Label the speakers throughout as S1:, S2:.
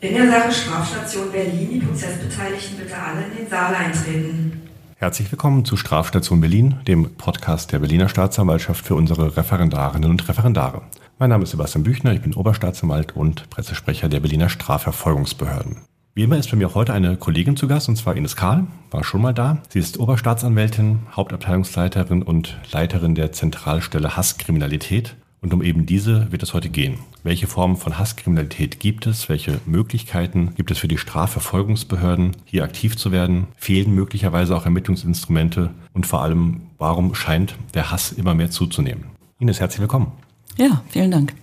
S1: In der Sache Strafstation Berlin, die Prozessbeteiligten bitte alle in den Saal eintreten.
S2: Herzlich willkommen zu Strafstation Berlin, dem Podcast der Berliner Staatsanwaltschaft für unsere Referendarinnen und Referendare. Mein Name ist Sebastian Büchner, ich bin Oberstaatsanwalt und Pressesprecher der Berliner Strafverfolgungsbehörden. Wie immer ist bei mir heute eine Kollegin zu Gast, und zwar Ines Kahl, war schon mal da. Sie ist Oberstaatsanwältin, Hauptabteilungsleiterin und Leiterin der Zentralstelle Hasskriminalität und um eben diese wird es heute gehen. Welche Formen von Hasskriminalität gibt es? Welche Möglichkeiten gibt es für die Strafverfolgungsbehörden, hier aktiv zu werden? Fehlen möglicherweise auch Ermittlungsinstrumente? Und vor allem, warum scheint der Hass immer mehr zuzunehmen? Ines, herzlich willkommen.
S3: Ja, vielen Dank.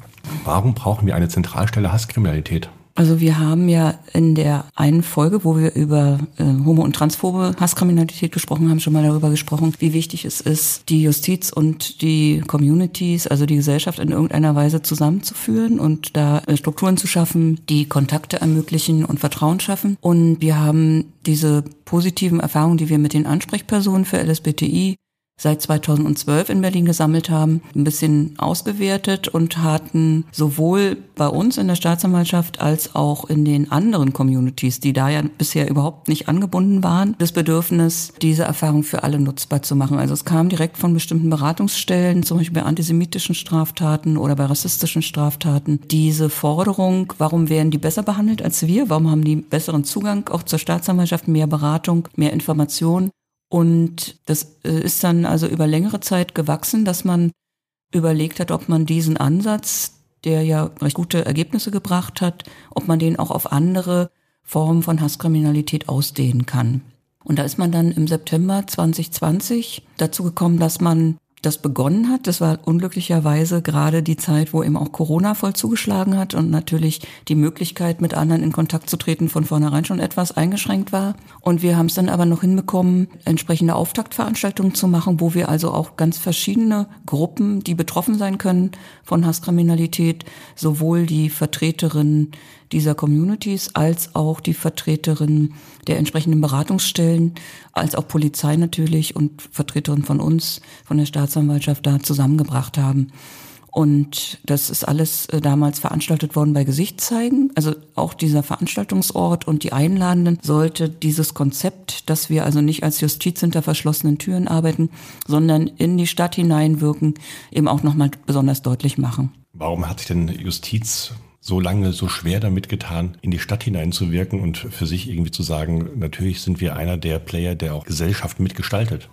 S2: Warum brauchen wir eine Zentralstelle Hasskriminalität?
S3: Also wir haben ja in der einen Folge, wo wir über äh, homo- und transphobe Hasskriminalität gesprochen haben, schon mal darüber gesprochen, wie wichtig es ist, die Justiz und die Communities, also die Gesellschaft in irgendeiner Weise zusammenzuführen und da äh, Strukturen zu schaffen, die Kontakte ermöglichen und Vertrauen schaffen. Und wir haben diese positiven Erfahrungen, die wir mit den Ansprechpersonen für LSBTI seit 2012 in Berlin gesammelt haben, ein bisschen ausgewertet und hatten sowohl bei uns in der Staatsanwaltschaft als auch in den anderen Communities, die da ja bisher überhaupt nicht angebunden waren, das Bedürfnis, diese Erfahrung für alle nutzbar zu machen. Also es kam direkt von bestimmten Beratungsstellen, zum Beispiel bei antisemitischen Straftaten oder bei rassistischen Straftaten, diese Forderung, warum werden die besser behandelt als wir? Warum haben die besseren Zugang auch zur Staatsanwaltschaft, mehr Beratung, mehr Information? Und das äh, ist dann also über längere Zeit gewachsen, dass man überlegt hat, ob man diesen Ansatz, der ja recht gute Ergebnisse gebracht hat, ob man den auch auf andere Formen von Hasskriminalität ausdehnen kann. Und da ist man dann im September 2020 dazu gekommen, dass man das begonnen hat. Das war unglücklicherweise gerade die Zeit, wo eben auch Corona voll zugeschlagen hat und natürlich die Möglichkeit, mit anderen in Kontakt zu treten, von vornherein schon etwas eingeschränkt war. Und wir haben es dann aber noch hinbekommen, entsprechende Auftaktveranstaltungen zu machen, wo wir also auch ganz verschiedene Gruppen, die betroffen sein können von Hasskriminalität, sowohl die Vertreterinnen dieser Communities als auch die Vertreterinnen der entsprechenden Beratungsstellen, als auch Polizei natürlich und Vertreterinnen von uns, von der Staatsanwaltschaft da zusammengebracht haben. Und das ist alles äh, damals veranstaltet worden bei Gesichtszeigen. Also auch dieser Veranstaltungsort und die Einladenden sollte dieses Konzept, dass wir also nicht als Justiz hinter verschlossenen Türen arbeiten, sondern in die Stadt hineinwirken, eben auch nochmal besonders deutlich machen.
S2: Warum hat sich denn Justiz so lange so schwer damit getan, in die Stadt hineinzuwirken und für sich irgendwie zu sagen, natürlich sind wir einer der Player, der auch Gesellschaft mitgestaltet.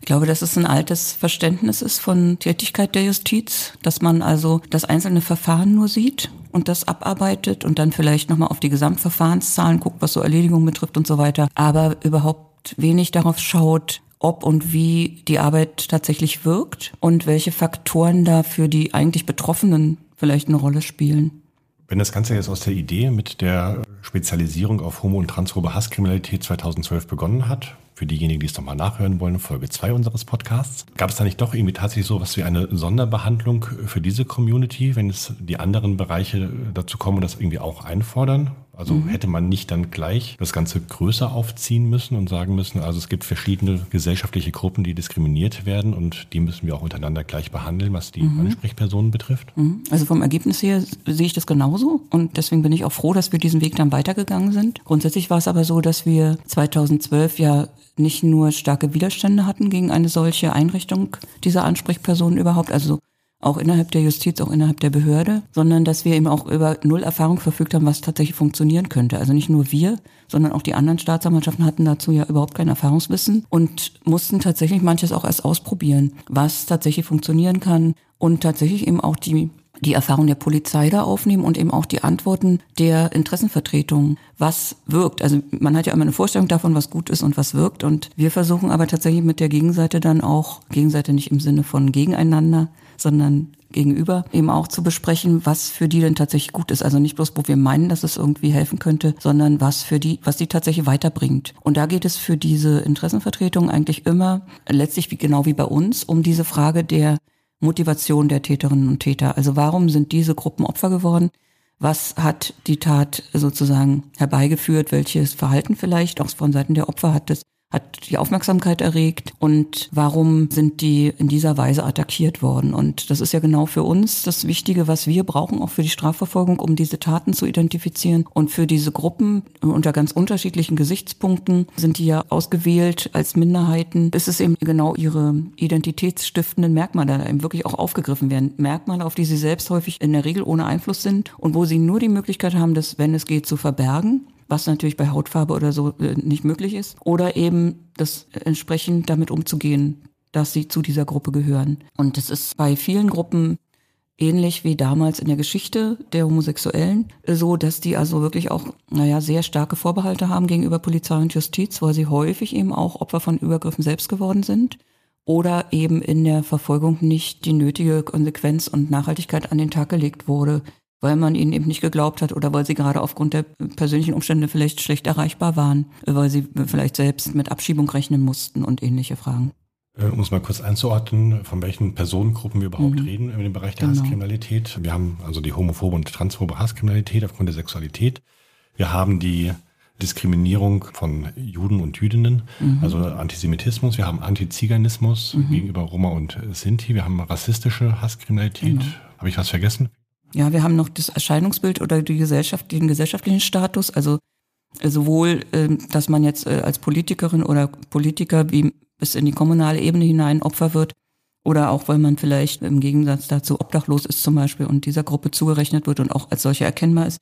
S3: Ich glaube, dass es ein altes Verständnis ist von Tätigkeit der Justiz, dass man also das einzelne Verfahren nur sieht und das abarbeitet und dann vielleicht nochmal auf die Gesamtverfahrenszahlen guckt, was so Erledigung betrifft und so weiter, aber überhaupt wenig darauf schaut, ob und wie die Arbeit tatsächlich wirkt und welche Faktoren da für die eigentlich Betroffenen vielleicht eine Rolle spielen.
S2: Wenn das Ganze jetzt aus der Idee mit der Spezialisierung auf Homo- und Transphobe Hasskriminalität 2012 begonnen hat, für diejenigen, die es nochmal nachhören wollen, Folge 2 unseres Podcasts. Gab es da nicht doch irgendwie tatsächlich so was wie eine Sonderbehandlung für diese Community, wenn es die anderen Bereiche dazu kommen und das irgendwie auch einfordern? Also mhm. hätte man nicht dann gleich das Ganze größer aufziehen müssen und sagen müssen, also es gibt verschiedene gesellschaftliche Gruppen, die diskriminiert werden und die müssen wir auch untereinander gleich behandeln, was die mhm. Ansprechpersonen betrifft?
S3: Mhm. Also vom Ergebnis her sehe ich das genauso und deswegen bin ich auch froh, dass wir diesen Weg dann weitergegangen sind. Grundsätzlich war es aber so, dass wir 2012 ja nicht nur starke Widerstände hatten gegen eine solche Einrichtung dieser Ansprechpersonen überhaupt, also auch innerhalb der Justiz, auch innerhalb der Behörde, sondern dass wir eben auch über null Erfahrung verfügt haben, was tatsächlich funktionieren könnte. Also nicht nur wir, sondern auch die anderen Staatsanwaltschaften hatten dazu ja überhaupt kein Erfahrungswissen und mussten tatsächlich manches auch erst ausprobieren, was tatsächlich funktionieren kann und tatsächlich eben auch die die Erfahrung der Polizei da aufnehmen und eben auch die Antworten der Interessenvertretung, was wirkt. Also man hat ja immer eine Vorstellung davon, was gut ist und was wirkt. Und wir versuchen aber tatsächlich mit der Gegenseite dann auch, Gegenseite nicht im Sinne von gegeneinander, sondern gegenüber eben auch zu besprechen, was für die denn tatsächlich gut ist. Also nicht bloß, wo wir meinen, dass es irgendwie helfen könnte, sondern was für die, was die tatsächlich weiterbringt. Und da geht es für diese Interessenvertretung eigentlich immer, letztlich wie, genau wie bei uns, um diese Frage der Motivation der Täterinnen und Täter. Also warum sind diese Gruppen Opfer geworden? Was hat die Tat sozusagen herbeigeführt? Welches Verhalten vielleicht auch von Seiten der Opfer hat es hat die Aufmerksamkeit erregt und warum sind die in dieser Weise attackiert worden. Und das ist ja genau für uns das Wichtige, was wir brauchen, auch für die Strafverfolgung, um diese Taten zu identifizieren. Und für diese Gruppen unter ganz unterschiedlichen Gesichtspunkten sind die ja ausgewählt als Minderheiten. Es ist eben genau ihre identitätsstiftenden Merkmale, da eben wirklich auch aufgegriffen werden. Merkmale, auf die sie selbst häufig in der Regel ohne Einfluss sind und wo sie nur die Möglichkeit haben, das, wenn es geht, zu verbergen was natürlich bei Hautfarbe oder so äh, nicht möglich ist. Oder eben das entsprechend damit umzugehen, dass sie zu dieser Gruppe gehören. Und das ist bei vielen Gruppen ähnlich wie damals in der Geschichte der Homosexuellen, so dass die also wirklich auch, naja, sehr starke Vorbehalte haben gegenüber Polizei und Justiz, weil sie häufig eben auch Opfer von Übergriffen selbst geworden sind oder eben in der Verfolgung nicht die nötige Konsequenz und Nachhaltigkeit an den Tag gelegt wurde, weil man ihnen eben nicht geglaubt hat oder weil sie gerade aufgrund der persönlichen Umstände vielleicht schlecht erreichbar waren, weil sie vielleicht selbst mit Abschiebung rechnen mussten und ähnliche Fragen.
S2: Äh, um es mal kurz einzuordnen, von welchen Personengruppen wir überhaupt mhm. reden dem Bereich der genau. Hasskriminalität. Wir haben also die homophobe und transphobe Hasskriminalität aufgrund der Sexualität. Wir haben die Diskriminierung von Juden und Jüdinnen, mhm. also Antisemitismus. Wir haben Antiziganismus mhm. gegenüber Roma und Sinti. Wir haben rassistische Hasskriminalität. Genau. Habe ich was vergessen?
S3: Ja, wir haben noch das Erscheinungsbild oder die Gesellschaft, den gesellschaftlichen Status, also äh, sowohl, ähm, dass man jetzt äh, als Politikerin oder Politiker wie bis in die kommunale Ebene hinein Opfer wird, oder auch weil man vielleicht im Gegensatz dazu obdachlos ist zum Beispiel und dieser Gruppe zugerechnet wird und auch als solche erkennbar ist.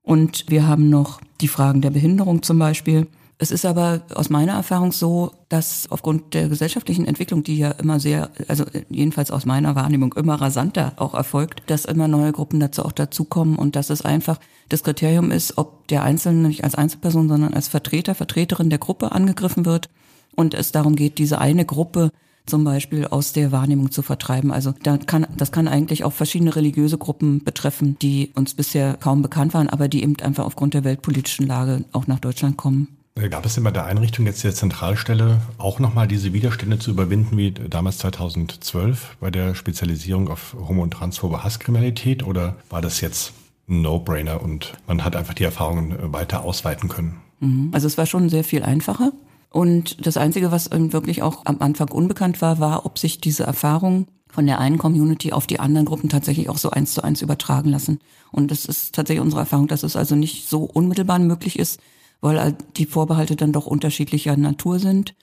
S3: Und wir haben noch die Fragen der Behinderung zum Beispiel. Es ist aber aus meiner Erfahrung so, dass aufgrund der gesellschaftlichen Entwicklung, die ja immer sehr, also jedenfalls aus meiner Wahrnehmung immer rasanter auch erfolgt, dass immer neue Gruppen dazu auch dazukommen und dass es einfach das Kriterium ist, ob der Einzelne nicht als Einzelperson, sondern als Vertreter, Vertreterin der Gruppe angegriffen wird und es darum geht, diese eine Gruppe zum Beispiel aus der Wahrnehmung zu vertreiben. Also da kann, das kann eigentlich auch verschiedene religiöse Gruppen betreffen, die uns bisher kaum bekannt waren, aber die eben einfach aufgrund der weltpolitischen Lage auch nach Deutschland kommen.
S2: Gab es denn bei der Einrichtung jetzt der Zentralstelle auch nochmal diese Widerstände zu überwinden wie damals 2012 bei der Spezialisierung auf homo- und transphobe Hasskriminalität oder war das jetzt ein No-Brainer und man hat einfach die Erfahrungen weiter ausweiten können?
S3: Mhm. Also es war schon sehr viel einfacher. Und das Einzige, was wirklich auch am Anfang unbekannt war, war, ob sich diese Erfahrung von der einen Community auf die anderen Gruppen tatsächlich auch so eins zu eins übertragen lassen. Und das ist tatsächlich unsere Erfahrung, dass es also nicht so unmittelbar möglich ist, weil die Vorbehalte dann doch unterschiedlicher Natur sind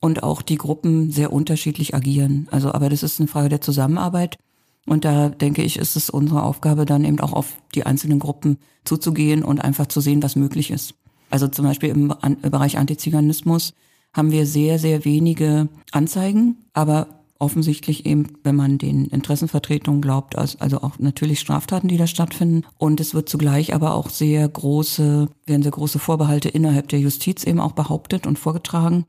S3: und auch die Gruppen sehr unterschiedlich agieren. Also, aber das ist eine Frage der Zusammenarbeit. Und da denke ich, ist es unsere Aufgabe, dann eben auch auf die einzelnen Gruppen zuzugehen und einfach zu sehen, was möglich ist. Also zum Beispiel im Bereich Antiziganismus haben wir sehr, sehr wenige Anzeigen, aber offensichtlich eben, wenn man den Interessenvertretungen glaubt, also auch natürlich Straftaten, die da stattfinden. Und es wird zugleich aber auch sehr große, werden sehr große Vorbehalte innerhalb der Justiz eben auch behauptet und vorgetragen.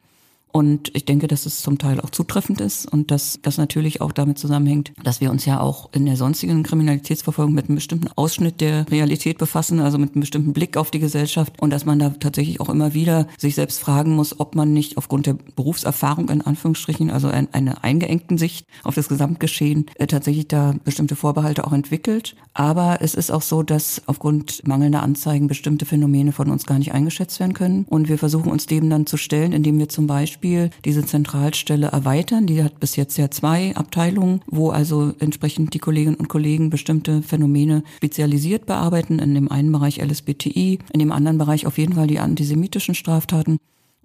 S3: Und ich denke, dass es zum Teil auch zutreffend ist und dass das natürlich auch damit zusammenhängt, dass wir uns ja auch in der sonstigen Kriminalitätsverfolgung mit einem bestimmten Ausschnitt der Realität befassen, also mit einem bestimmten Blick auf die Gesellschaft und dass man da tatsächlich auch immer wieder sich selbst fragen muss, ob man nicht aufgrund der Berufserfahrung in Anführungsstrichen, also eine eingeengten Sicht auf das Gesamtgeschehen, äh, tatsächlich da bestimmte Vorbehalte auch entwickelt. Aber es ist auch so, dass aufgrund mangelnder Anzeigen bestimmte Phänomene von uns gar nicht eingeschätzt werden können und wir versuchen uns dem dann zu stellen, indem wir zum Beispiel Beispiel diese Zentralstelle erweitern. Die hat bis jetzt ja zwei Abteilungen, wo also entsprechend die Kolleginnen und Kollegen bestimmte Phänomene spezialisiert bearbeiten. In dem einen Bereich LSBTI, in dem anderen Bereich auf jeden Fall die antisemitischen Straftaten.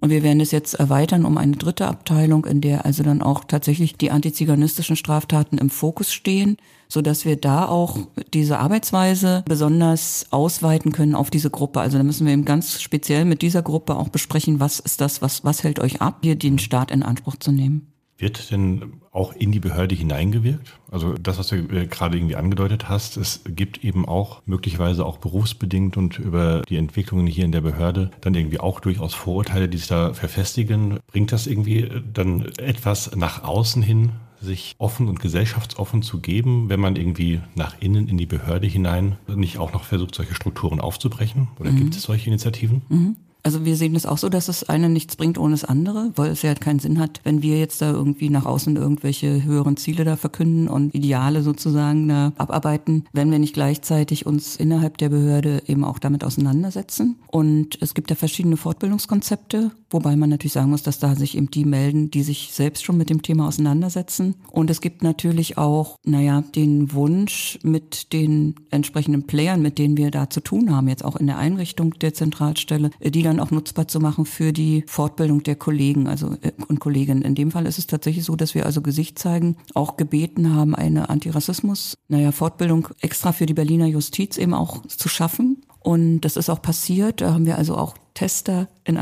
S3: Und wir werden es jetzt erweitern um eine dritte Abteilung, in der also dann auch tatsächlich die antiziganistischen Straftaten im Fokus stehen, so dass wir da auch diese Arbeitsweise besonders ausweiten können auf diese Gruppe. Also da müssen wir eben ganz speziell mit dieser Gruppe auch besprechen, was ist das, was, was hält euch ab, hier den Staat in Anspruch zu nehmen.
S2: Wird denn auch in die Behörde hineingewirkt? Also das, was du äh, gerade irgendwie angedeutet hast, es gibt eben auch möglicherweise auch berufsbedingt und über die Entwicklungen hier in der Behörde dann irgendwie auch durchaus Vorurteile, die sich da verfestigen. Bringt das irgendwie dann etwas nach außen hin, sich offen und gesellschaftsoffen zu geben, wenn man irgendwie nach innen in die Behörde hinein nicht auch noch versucht, solche Strukturen aufzubrechen? Oder mhm. gibt es solche Initiativen?
S3: Mhm. Also wir sehen es auch so, dass das eine nichts bringt ohne das andere, weil es ja keinen Sinn hat, wenn wir jetzt da irgendwie nach außen irgendwelche höheren Ziele da verkünden und Ideale sozusagen da abarbeiten, wenn wir nicht gleichzeitig uns innerhalb der Behörde eben auch damit auseinandersetzen. Und es gibt ja verschiedene Fortbildungskonzepte, Wobei man natürlich sagen muss, dass da sich eben die melden, die sich selbst schon mit dem Thema auseinandersetzen. Und es gibt natürlich auch, naja, den Wunsch mit den entsprechenden Playern, mit denen wir da zu tun haben, jetzt auch in der Einrichtung der Zentralstelle, die dann auch nutzbar zu machen für die Fortbildung der Kollegen also äh, und Kolleginnen. In dem Fall ist es tatsächlich so, dass wir also Gesicht zeigen, auch gebeten haben, eine Antirassismus, naja, Fortbildung extra für die Berliner Justiz eben auch zu schaffen. Und das ist auch passiert. Da haben wir also auch Tester, in,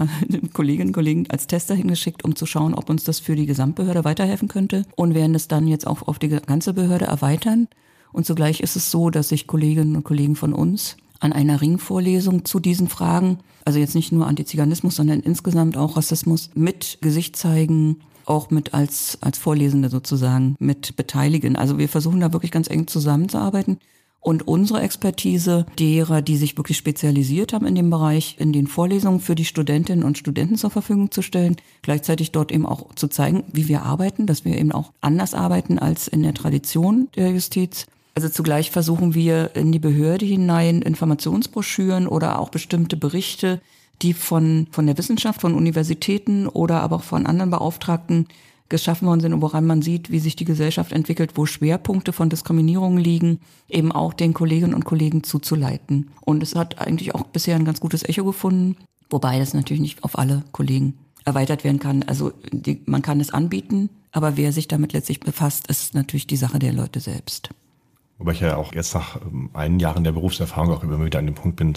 S3: Kolleginnen und Kollegen als Tester hingeschickt, um zu schauen, ob uns das für die Gesamtbehörde weiterhelfen könnte und werden es dann jetzt auch auf die ganze Behörde erweitern. Und zugleich ist es so, dass sich Kolleginnen und Kollegen von uns an einer Ringvorlesung zu diesen Fragen, also jetzt nicht nur Antiziganismus, sondern insgesamt auch Rassismus, mit Gesicht zeigen, auch mit als, als Vorlesende sozusagen mit beteiligen. Also wir versuchen da wirklich ganz eng zusammenzuarbeiten und unsere Expertise derer, die sich wirklich spezialisiert haben in dem Bereich, in den Vorlesungen für die Studentinnen und Studenten zur Verfügung zu stellen, gleichzeitig dort eben auch zu zeigen, wie wir arbeiten, dass wir eben auch anders arbeiten als in der Tradition der Justiz. Also zugleich versuchen wir in die Behörde hinein Informationsbroschüren oder auch bestimmte Berichte, die von, von der Wissenschaft, von Universitäten oder aber auch von anderen Beauftragten geschaffen worden sind und woran man sieht, wie sich die Gesellschaft entwickelt, wo Schwerpunkte von Diskriminierung liegen, eben auch den Kolleginnen und Kollegen zuzuleiten. Und es hat eigentlich auch bisher ein ganz gutes Echo gefunden, wobei das natürlich nicht auf alle Kollegen erweitert werden kann. Also die, man kann es anbieten, aber wer sich damit letztlich befasst, ist natürlich die Sache der Leute selbst.
S2: Wobei ich ja auch jetzt nach ähm, einigen Jahren der Berufserfahrung auch immer wieder an dem Punkt bin,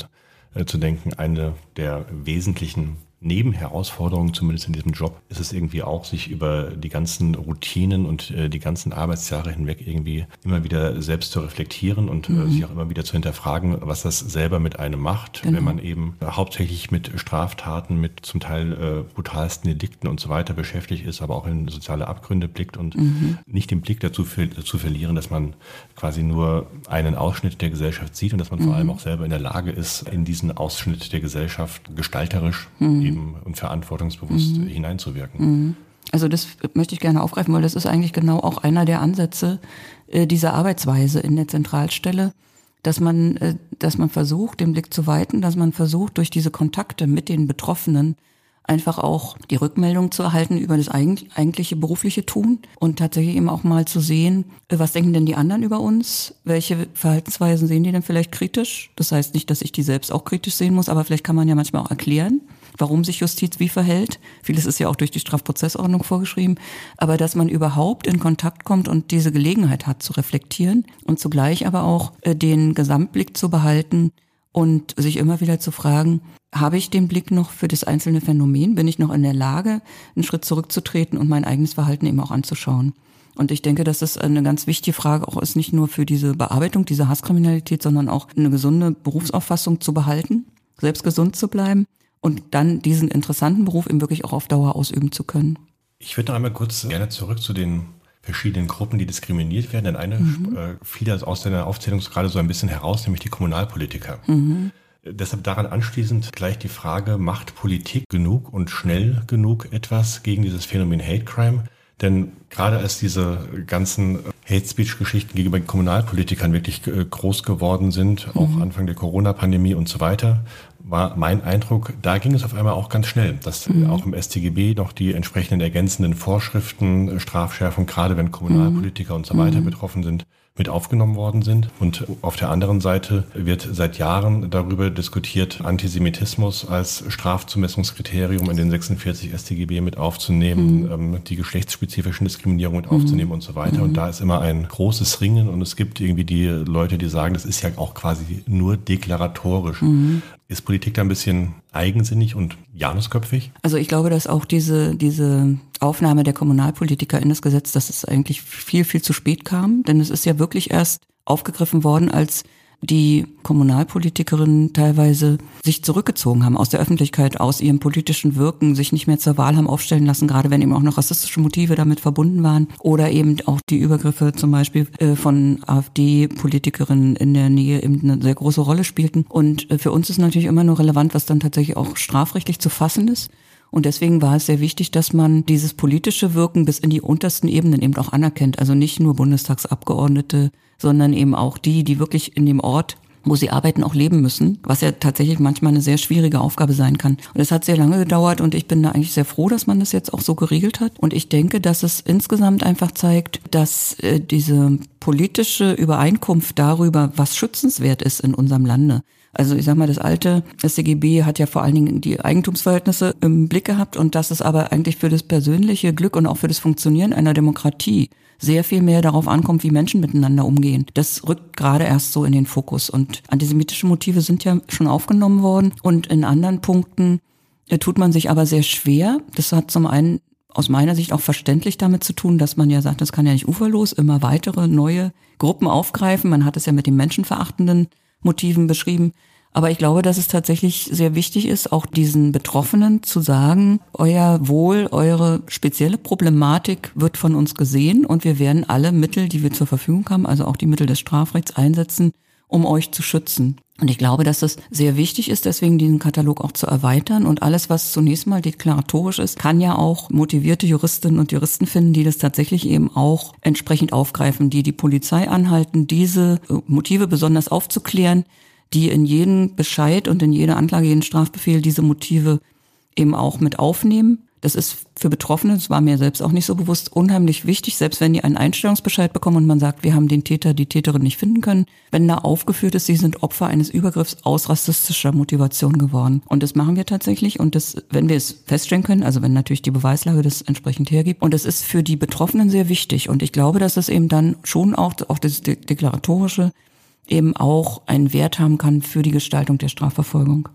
S2: äh, zu denken, eine der wesentlichen Nebenherausforderung, zumindest in diesem Job, ist es irgendwie auch, sich über die ganzen Routinen und äh, die ganzen Arbeitsjahre hinweg irgendwie immer wieder selbst zu reflektieren und äh, mhm. äh, sich auch immer wieder zu hinterfragen, was das selber mit einem macht, genau. wenn man eben hauptsächlich mit Straftaten, mit zum Teil äh, brutalsten Delikten und so weiter beschäftigt ist, aber auch in soziale Abgründe blickt und mhm. nicht den Blick dazu zu verlieren, dass man quasi nur einen Ausschnitt der Gesellschaft sieht und dass man mhm. vor allem auch selber in der Lage ist, in diesen Ausschnitt der Gesellschaft gestalterisch mhm eben und verantwortungsbewusst mhm. hineinzuwirken. Mhm.
S3: Also das möchte ich gerne aufgreifen, weil das ist eigentlich genau auch einer der Ansätze äh, dieser Arbeitsweise in der Zentralstelle, dass man, äh, dass man versucht, den Blick zu weiten, dass man versucht, durch diese Kontakte mit den Betroffenen einfach auch die Rückmeldung zu erhalten über das eigentliche berufliche Tun und tatsächlich eben auch mal zu sehen, was denken denn die anderen über uns? Welche Verhaltensweisen sehen die denn vielleicht kritisch? Das heißt nicht, dass ich die selbst auch kritisch sehen muss, aber vielleicht kann man ja manchmal auch erklären, warum sich Justiz wie verhält. Vieles ist ja auch durch die Strafprozessordnung vorgeschrieben. Aber dass man überhaupt in Kontakt kommt und diese Gelegenheit hat zu reflektieren und zugleich aber auch äh, den Gesamtblick zu behalten und sich immer wieder zu fragen, habe ich den Blick noch für das einzelne Phänomen? Bin ich noch in der Lage, einen Schritt zurückzutreten und mein eigenes Verhalten eben auch anzuschauen? Und ich denke, dass das eine ganz wichtige Frage auch ist, nicht nur für diese Bearbeitung dieser Hasskriminalität, sondern auch eine gesunde Berufsauffassung zu behalten, selbst gesund zu bleiben und dann diesen interessanten Beruf eben wirklich auch auf Dauer ausüben zu können.
S2: Ich würde noch einmal kurz gerne zurück zu den verschiedenen Gruppen, die diskriminiert werden. Denn eine mhm. äh, fiel aus deiner Aufzählung gerade so ein bisschen heraus, nämlich die Kommunalpolitiker. Mhm. Deshalb daran anschließend gleich die Frage, macht Politik genug und schnell genug etwas gegen dieses Phänomen Hate Crime? Denn gerade als diese ganzen Hate Speech-Geschichten gegenüber Kommunalpolitikern wirklich äh, groß geworden sind, auch mhm. Anfang der Corona-Pandemie und so weiter, war mein Eindruck, da ging es auf einmal auch ganz schnell, dass mhm. auch im StGB noch die entsprechenden ergänzenden Vorschriften, äh, Strafschärfung, gerade wenn Kommunalpolitiker mhm. und so weiter mhm. betroffen sind, mit aufgenommen worden sind. Und auf der anderen Seite wird seit Jahren darüber diskutiert, Antisemitismus als Strafzumessungskriterium in den 46 StGB mit aufzunehmen, mhm. ähm, die geschlechtsspezifischen Diskriminierungen mit aufzunehmen mhm. und so weiter. Und mhm. da ist immer ein großes Ringen und es gibt irgendwie die Leute, die sagen, das ist ja auch quasi nur deklaratorisch. Mhm. Ist Politik da ein bisschen eigensinnig und janusköpfig?
S3: Also ich glaube, dass auch diese, diese Aufnahme der Kommunalpolitiker in das Gesetz, dass es eigentlich viel, viel zu spät kam. Denn es ist ja wirklich erst aufgegriffen worden, als die Kommunalpolitikerinnen teilweise sich zurückgezogen haben aus der Öffentlichkeit, aus ihrem politischen Wirken, sich nicht mehr zur Wahl haben aufstellen lassen, gerade wenn eben auch noch rassistische Motive damit verbunden waren oder eben auch die Übergriffe zum Beispiel äh, von AfD-Politikerinnen in der Nähe eben eine sehr große Rolle spielten. Und äh, für uns ist natürlich immer nur relevant, was dann tatsächlich auch strafrechtlich zu fassen ist. Und deswegen war es sehr wichtig, dass man dieses politische Wirken bis in die untersten Ebenen eben auch anerkennt. Also nicht nur Bundestagsabgeordnete, sondern eben auch die, die wirklich in dem Ort wo sie arbeiten, auch leben müssen, was ja tatsächlich manchmal eine sehr schwierige Aufgabe sein kann. Und es hat sehr lange gedauert und ich bin da eigentlich sehr froh, dass man das jetzt auch so geregelt hat. Und ich denke, dass es insgesamt einfach zeigt, dass äh, diese politische Übereinkunft darüber, was schützenswert ist in unserem Lande, also ich sag mal, das alte StGB hat ja vor allen Dingen die Eigentumsverhältnisse im Blick gehabt und das ist aber eigentlich für das persönliche Glück und auch für das Funktionieren einer Demokratie sehr viel mehr darauf ankommt, wie Menschen miteinander umgehen. Das rückt gerade erst so in den Fokus. Und antisemitische Motive sind ja schon aufgenommen worden. Und in anderen Punkten äh, tut man sich aber sehr schwer. Das hat zum einen aus meiner Sicht auch verständlich damit zu tun, dass man ja sagt, das kann ja nicht uferlos immer weitere neue Gruppen aufgreifen. Man hat es ja mit den menschenverachtenden Motiven beschrieben. Aber ich glaube, dass es tatsächlich sehr wichtig ist, auch diesen Betroffenen zu sagen, euer Wohl, eure spezielle Problematik wird von uns gesehen und wir werden alle Mittel, die wir zur Verfügung haben, also auch die Mittel des Strafrechts einsetzen, um euch zu schützen. Und ich glaube, dass es sehr wichtig ist, deswegen diesen Katalog auch zu erweitern. Und alles, was zunächst mal deklaratorisch ist, kann ja auch motivierte Juristinnen und Juristen finden, die das tatsächlich eben auch entsprechend aufgreifen, die die Polizei anhalten, diese Motive besonders aufzuklären, die in jeden Bescheid und in jede Anklage, jeden Strafbefehl diese Motive eben auch mit aufnehmen. Das ist für Betroffene, das war mir selbst auch nicht so bewusst, unheimlich wichtig, selbst wenn die einen Einstellungsbescheid bekommen und man sagt, wir haben den Täter, die Täterin nicht finden können, wenn da aufgeführt ist, sie sind Opfer eines Übergriffs aus rassistischer Motivation geworden. Und das machen wir tatsächlich und das, wenn wir es feststellen können, also wenn natürlich die Beweislage das entsprechend hergibt. Und das ist für die Betroffenen sehr wichtig. Und ich glaube, dass es eben dann schon auch, auch das Deklaratorische eben auch einen Wert haben kann für die Gestaltung der Strafverfolgung.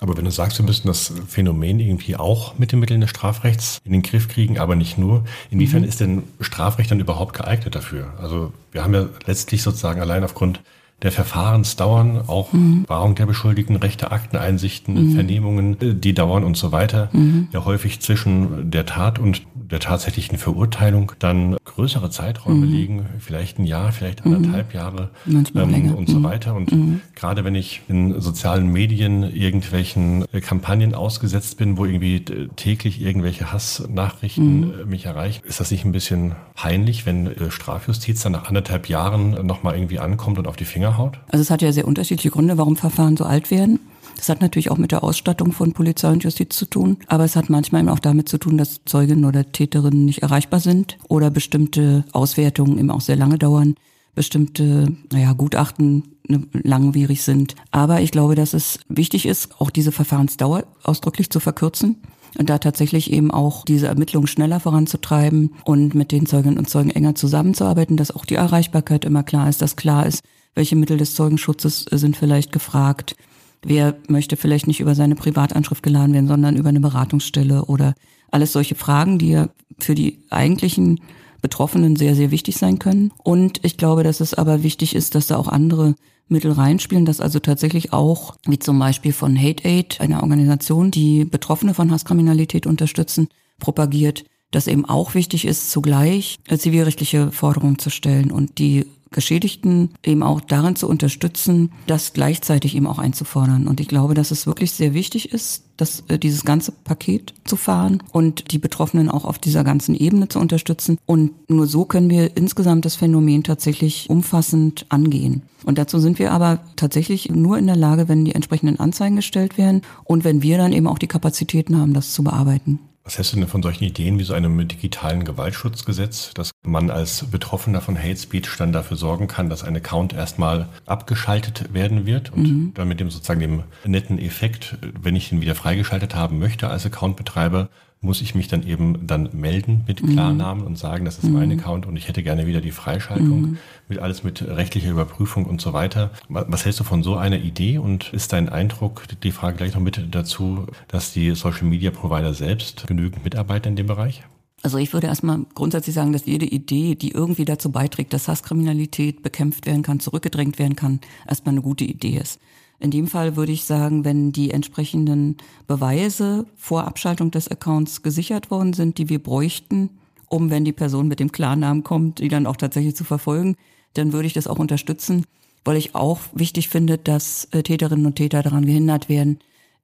S2: Aber wenn du sagst, wir müssen das Phänomen irgendwie auch mit den Mitteln des Strafrechts in den Griff kriegen, aber nicht nur, inwiefern mhm. ist denn Strafrecht dann überhaupt geeignet dafür? Also wir haben ja letztlich sozusagen allein aufgrund der Verfahrensdauern, auch mhm. Wahrung der Beschuldigten, Rechte, Akteneinsichten, mhm. Vernehmungen, äh, die dauern und so weiter, mhm. ja häufig zwischen der Tat und der tatsächlichen Verurteilung dann größere Zeiträume mhm. liegen, vielleicht ein Jahr, vielleicht mhm. anderthalb Jahre ähm, und so mhm. weiter. Und gerade wenn ich in sozialen Medien irgendwelchen äh, Kampagnen ausgesetzt bin, wo irgendwie äh, täglich irgendwelche Hassnachrichten mich erreichen, ist das nicht ein bisschen peinlich, wenn Strafjustiz dann nach anderthalb Jahren nochmal irgendwie ankommt und auf die Finger haut?
S3: Also es hat ja sehr unterschiedliche Gründe, warum Verfahren so alt werden. Das hat natürlich auch mit der Ausstattung von Polizei und Justiz zu tun, aber es hat manchmal eben auch damit zu tun, dass Zeuginnen oder Täterinnen nicht erreichbar sind oder bestimmte Auswertungen eben auch sehr lange dauern, bestimmte naja, Gutachten ne, langwierig sind. Aber ich glaube, dass es wichtig ist, auch diese Verfahrensdauer ausdrücklich zu verkürzen und da tatsächlich eben auch diese Ermittlungen schneller voranzutreiben und mit den Zeuginnen und Zeugen enger zusammenzuarbeiten, dass auch die Erreichbarkeit immer klar ist, dass klar ist, welche Mittel des Zeugenschutzes sind vielleicht gefragt, wer möchte vielleicht nicht über seine Privatanschrift geladen werden, sondern über eine Beratungsstelle oder alles solche Fragen, die ja für die eigentlichen Betroffenen sehr, sehr wichtig sein können. Und ich glaube, dass es aber wichtig ist, dass da auch andere Mittel reinspielen, dass also tatsächlich auch, wie zum Beispiel von Hate Aid, einer Organisation, die Betroffene von Hasskriminalität unterstützen, propagiert, dass eben auch wichtig ist, zugleich zivilrechtliche Forderungen zu stellen und die Geschädigten eben auch darin zu unterstützen, das gleichzeitig eben auch einzufordern. Und ich glaube, dass es wirklich sehr wichtig ist, dass äh, dieses ganze Paket zu fahren und die Betroffenen auch auf dieser ganzen Ebene zu unterstützen. Und nur so können wir insgesamt das Phänomen tatsächlich umfassend angehen. Und dazu sind wir aber tatsächlich nur in der Lage, wenn die entsprechenden Anzeigen gestellt werden und wenn wir dann eben auch die Kapazitäten haben, das zu bearbeiten.
S2: Was hältst du denn von solchen Ideen wie so einem digitalen Gewaltschutzgesetz, dass man als Betroffener von Hate Speech dann dafür sorgen kann, dass ein Account erstmal abgeschaltet werden wird und mhm. dann mit dem sozusagen dem netten Effekt, wenn ich ihn wieder freigeschaltet haben möchte als Accountbetreiber, muss ich mich dann eben dann melden mit mhm. Klarnamen und sagen, das ist mhm. mein Account und ich hätte gerne wieder die Freischaltung mhm. mit alles mit rechtlicher Überprüfung und so weiter. Was hältst du von so einer Idee und ist dein Eindruck, die Frage gleich noch mit dazu, dass die Social Media Provider selbst genügend mitarbeiten in dem Bereich?
S3: Also ich würde erstmal grundsätzlich sagen, dass jede Idee, die irgendwie dazu beiträgt, dass Hasskriminalität bekämpft werden kann, zurückgedrängt werden kann, erstmal eine gute Idee ist. In dem Fall würde ich sagen, wenn die entsprechenden Beweise vor Abschaltung des Accounts gesichert worden sind, die wir bräuchten, um, wenn die Person mit dem Klarnamen kommt, die dann auch tatsächlich zu verfolgen, dann würde ich das auch unterstützen, weil ich auch wichtig finde, dass äh, Täterinnen und Täter daran gehindert werden,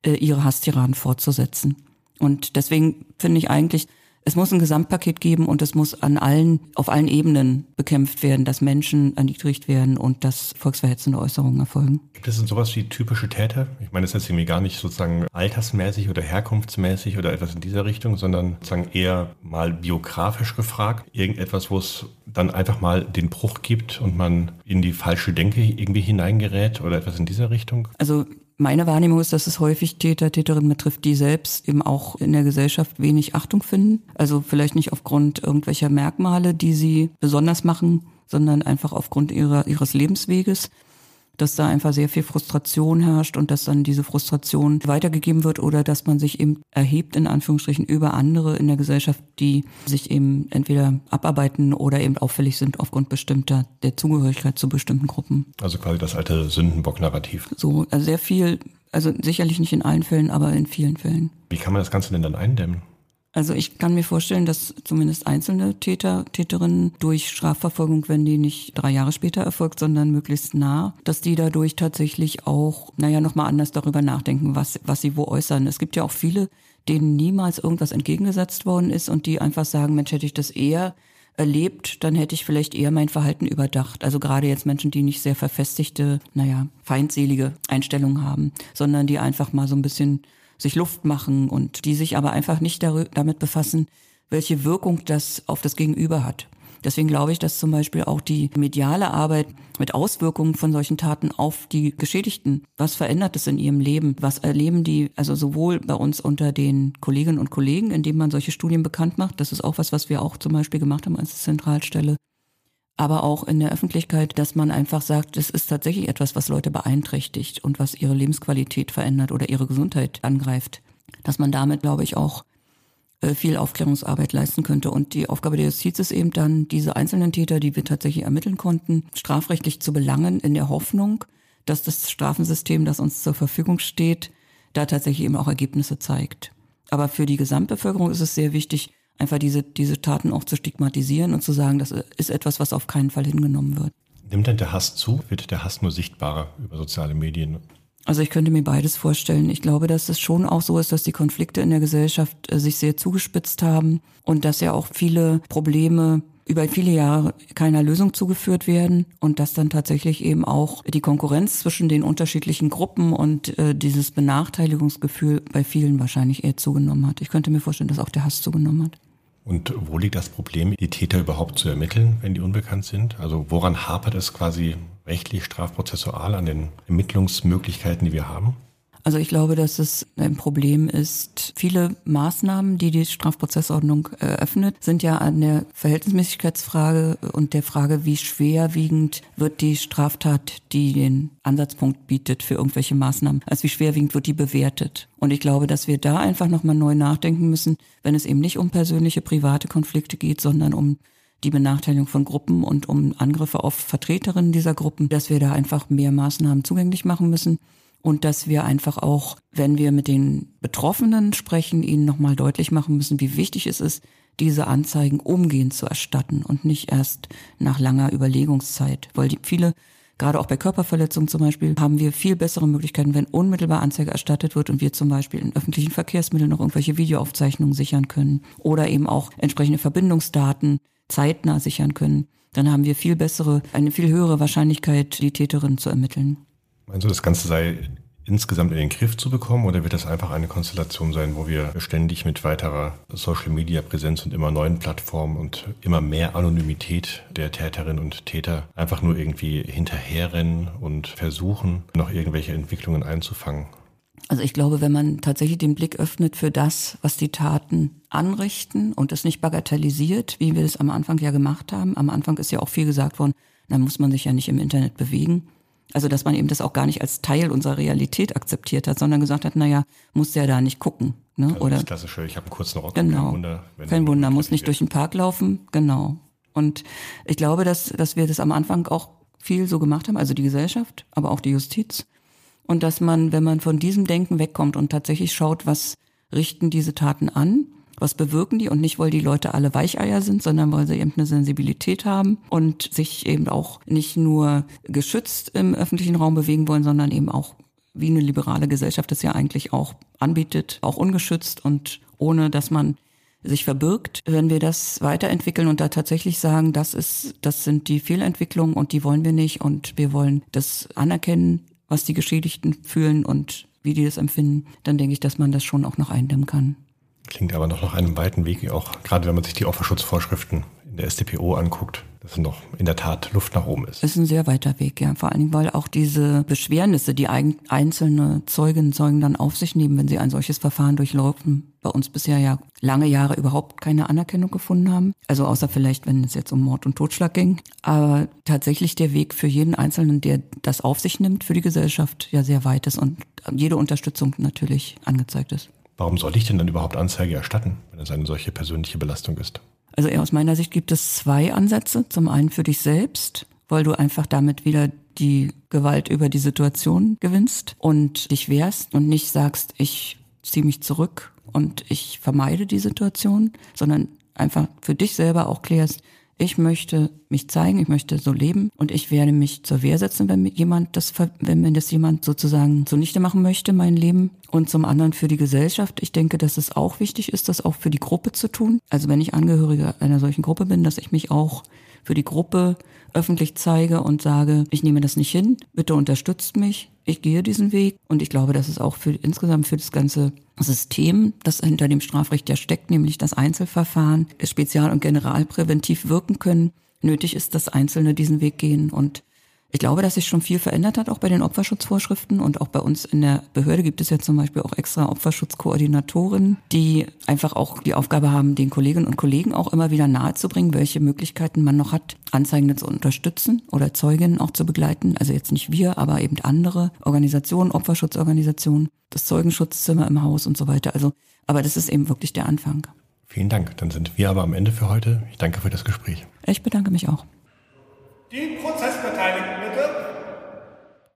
S3: äh, ihre Hasstiraden fortzusetzen. Und deswegen finde ich eigentlich, es muss ein Gesamtpaket geben und es muss an allen, auf allen Ebenen bekämpft werden, dass Menschen erniedrigt werden und dass volksverhetzende Äußerungen erfolgen.
S2: Gibt es denn sowas wie typische Täter? Ich meine, das ist jetzt irgendwie gar nicht sozusagen altersmäßig oder herkunftsmäßig oder etwas in dieser Richtung, sondern sozusagen eher mal biografisch gefragt. Irgendetwas, wo es dann einfach mal den Bruch gibt und man in die falsche Denke irgendwie hineingerät oder etwas in dieser Richtung?
S3: Also meine Wahrnehmung ist, dass es häufig Täter, Täterinnen betrifft, die selbst eben auch in der Gesellschaft wenig Achtung finden. Also vielleicht nicht aufgrund irgendwelcher Merkmale, die sie besonders machen, sondern einfach aufgrund ihrer, ihres Lebensweges dass da einfach sehr viel Frustration herrscht und dass dann diese Frustration weitergegeben wird oder dass man sich eben erhebt, in Anführungsstrichen, über andere in der Gesellschaft, die sich eben entweder abarbeiten oder eben auffällig sind aufgrund bestimmter, der Zugehörigkeit zu bestimmten Gruppen.
S2: Also quasi das alte Sündenbock-Narrativ.
S3: So, also sehr viel, also sicherlich nicht in allen Fällen, aber in vielen Fällen.
S2: Wie kann man das Ganze denn dann eindämmen?
S3: Also ich kann mir vorstellen, dass zumindest einzelne Täter, Täterinnen durch Strafverfolgung, wenn die nicht drei Jahre später erfolgt, sondern möglichst nah, dass die dadurch tatsächlich auch, naja, nochmal anders darüber nachdenken, was, was sie wo äußern. Es gibt ja auch viele, denen niemals irgendwas entgegengesetzt worden ist und die einfach sagen, Mensch, hätte ich das eher erlebt, dann hätte ich vielleicht eher mein Verhalten überdacht. Also gerade jetzt Menschen, die nicht sehr verfestigte, naja, feindselige Einstellungen haben, sondern die einfach mal so ein bisschen sich Luft machen und die sich aber einfach nicht damit befassen, welche Wirkung das auf das Gegenüber hat. Deswegen glaube ich, dass zum Beispiel auch die mediale Arbeit mit Auswirkungen von solchen Taten auf die Geschädigten, was verändert es in ihrem Leben? Was erleben die, also sowohl bei uns unter den Kolleginnen und Kollegen, indem man solche Studien bekannt macht, das ist auch was, was wir auch zum Beispiel gemacht haben als Zentralstelle, aber auch in der Öffentlichkeit, dass man einfach sagt, es ist tatsächlich etwas, was Leute beeinträchtigt und was ihre Lebensqualität verändert oder ihre Gesundheit angreift. Dass man damit, glaube ich, auch äh, viel Aufklärungsarbeit leisten könnte. Und die Aufgabe der Justiz ist eben dann, diese einzelnen Täter, die wir tatsächlich ermitteln konnten, strafrechtlich zu belangen, in der Hoffnung, dass das Strafensystem, das uns zur Verfügung steht, da tatsächlich eben auch Ergebnisse zeigt. Aber für die Gesamtbevölkerung ist es sehr wichtig, einfach diese, diese Taten auch zu stigmatisieren und zu sagen, das ist etwas, was auf keinen Fall hingenommen wird.
S2: Nimmt denn der Hass zu? Wird der Hass nur sichtbarer über soziale Medien?
S3: Also ich könnte mir beides vorstellen. Ich glaube, dass es schon auch so ist, dass die Konflikte in der Gesellschaft äh, sich sehr zugespitzt haben und dass ja auch viele Probleme über viele Jahre keiner Lösung zugeführt werden und dass dann tatsächlich eben auch die Konkurrenz zwischen den unterschiedlichen Gruppen und äh, dieses Benachteiligungsgefühl bei vielen wahrscheinlich eher zugenommen hat. Ich könnte mir vorstellen, dass auch der Hass zugenommen hat.
S2: Und wo liegt das Problem, die Täter überhaupt zu ermitteln, wenn die unbekannt sind? Also woran hapert es quasi rechtlich, strafprozessual an den Ermittlungsmöglichkeiten, die wir haben?
S3: Also ich glaube, dass es ein Problem ist. Viele Maßnahmen, die die Strafprozessordnung eröffnet, sind ja an der Verhältnismäßigkeitsfrage und der Frage, wie schwerwiegend wird die Straftat, die den Ansatzpunkt bietet für irgendwelche Maßnahmen, als wie schwerwiegend wird die bewertet. Und ich glaube, dass wir da einfach nochmal neu nachdenken müssen, wenn es eben nicht um persönliche, private Konflikte geht, sondern um die Benachteiligung von Gruppen und um Angriffe auf Vertreterinnen dieser Gruppen, dass wir da einfach mehr Maßnahmen zugänglich machen müssen und dass wir einfach auch, wenn wir mit den Betroffenen sprechen, ihnen nochmal deutlich machen müssen, wie wichtig es ist, diese Anzeigen umgehend zu erstatten und nicht erst nach langer Überlegungszeit. Weil die viele, gerade auch bei Körperverletzungen zum Beispiel, haben wir viel bessere Möglichkeiten, wenn unmittelbar Anzeige erstattet wird und wir zum Beispiel in öffentlichen Verkehrsmitteln noch irgendwelche Videoaufzeichnungen sichern können oder eben auch entsprechende Verbindungsdaten zeitnah sichern können. Dann haben wir viel bessere, eine viel höhere Wahrscheinlichkeit, die Täterin zu ermitteln.
S2: Meinst du, das Ganze sei insgesamt in den Griff zu bekommen oder wird das einfach eine Konstellation sein, wo wir ständig mit weiterer Social-Media-Präsenz und immer neuen Plattformen und immer mehr Anonymität der Täterinnen und Täter einfach nur irgendwie hinterherrennen und versuchen, noch irgendwelche Entwicklungen einzufangen?
S3: Also ich glaube, wenn man tatsächlich den Blick öffnet für das, was die Taten anrichten und es nicht bagatellisiert, wie wir es am Anfang ja gemacht haben. Am Anfang ist ja auch viel gesagt worden, dann muss man sich ja nicht im Internet bewegen. Also dass man eben das auch gar nicht als Teil unserer Realität akzeptiert hat, sondern gesagt hat, naja, muss ja da nicht gucken. Ne?
S2: Also
S3: Oder
S2: das klassische, ich habe einen kurzen Rock,
S3: genau.
S2: kein Wunder.
S3: kein Wunder, muss nicht durch den Park laufen, genau. Und ich glaube, dass, dass wir das am Anfang auch viel so gemacht haben, also die Gesellschaft, aber auch die Justiz. Und dass man, wenn man von diesem Denken wegkommt und tatsächlich schaut, was richten diese Taten an, was bewirken die und nicht, weil die Leute alle Weicheier sind, sondern weil sie eben eine Sensibilität haben und sich eben auch nicht nur geschützt im öffentlichen Raum bewegen wollen, sondern eben auch wie eine liberale Gesellschaft es ja eigentlich auch anbietet, auch ungeschützt und ohne, dass man sich verbirgt, wenn wir das weiterentwickeln und da tatsächlich sagen, das ist, das sind die Fehlentwicklungen und die wollen wir nicht und wir wollen das anerkennen, was die Geschädigten fühlen und wie die das empfinden, dann denke ich, dass man das schon auch noch eindämmen kann.
S2: Klingt aber noch nach einem weiten Weg, auch gerade wenn man sich die Opferschutzvorschriften in der StPO anguckt, dass noch in der Tat Luft nach oben ist.
S3: Es ist ein sehr weiter Weg, ja. Vor allen Dingen, weil auch diese Beschwernisse, die einzelne Zeuginnen und Zeugen dann auf sich nehmen, wenn sie ein solches Verfahren durchlaufen, bei uns bisher ja lange Jahre überhaupt keine Anerkennung gefunden haben. Also außer vielleicht, wenn es jetzt um Mord und Totschlag ging. Aber tatsächlich der Weg für jeden Einzelnen, der das auf sich nimmt, für die Gesellschaft ja sehr weit ist und jede Unterstützung natürlich angezeigt ist.
S2: Warum soll ich denn dann überhaupt Anzeige erstatten, wenn es eine solche persönliche Belastung ist?
S3: Also aus meiner Sicht gibt es zwei Ansätze. Zum einen für dich selbst, weil du einfach damit wieder die Gewalt über die Situation gewinnst und dich wehrst und nicht sagst, ich ziehe mich zurück und ich vermeide die Situation, sondern einfach für dich selber auch klärst, ich möchte mich zeigen, ich möchte so leben und ich werde mich zur Wehr setzen, wenn mir jemand das, wenn mir das jemand sozusagen zunichte machen möchte, mein Leben. Und zum anderen für die Gesellschaft. Ich denke, dass es auch wichtig ist, das auch für die Gruppe zu tun. Also wenn ich Angehöriger einer solchen Gruppe bin, dass ich mich auch für die Gruppe öffentlich zeige und sage, ich nehme das nicht hin, bitte unterstützt mich, ich gehe diesen Weg und ich glaube, dass es auch für insgesamt für das ganze System, das hinter dem Strafrecht ja steckt, nämlich das Einzelverfahren, spezial- und generalpräventiv wirken können, nötig ist, dass Einzelne diesen Weg gehen und ich glaube, dass sich schon viel verändert hat, auch bei den Opferschutzvorschriften und auch bei uns in der Behörde gibt es ja zum Beispiel auch extra Opferschutzkoordinatoren, die einfach auch die Aufgabe haben, den Kolleginnen und Kollegen auch immer wieder nahezubringen, welche Möglichkeiten man noch hat, Anzeigende zu unterstützen oder Zeuginnen auch zu begleiten. Also jetzt nicht wir, aber eben andere Organisationen, Opferschutzorganisationen, das Zeugenschutzzimmer im Haus und so weiter. Also, aber das ist eben wirklich der Anfang.
S2: Vielen Dank. Dann sind wir aber am Ende für heute. Ich danke für das Gespräch.
S3: Ich bedanke mich auch.
S4: Die Prozessbeteiligten bitte.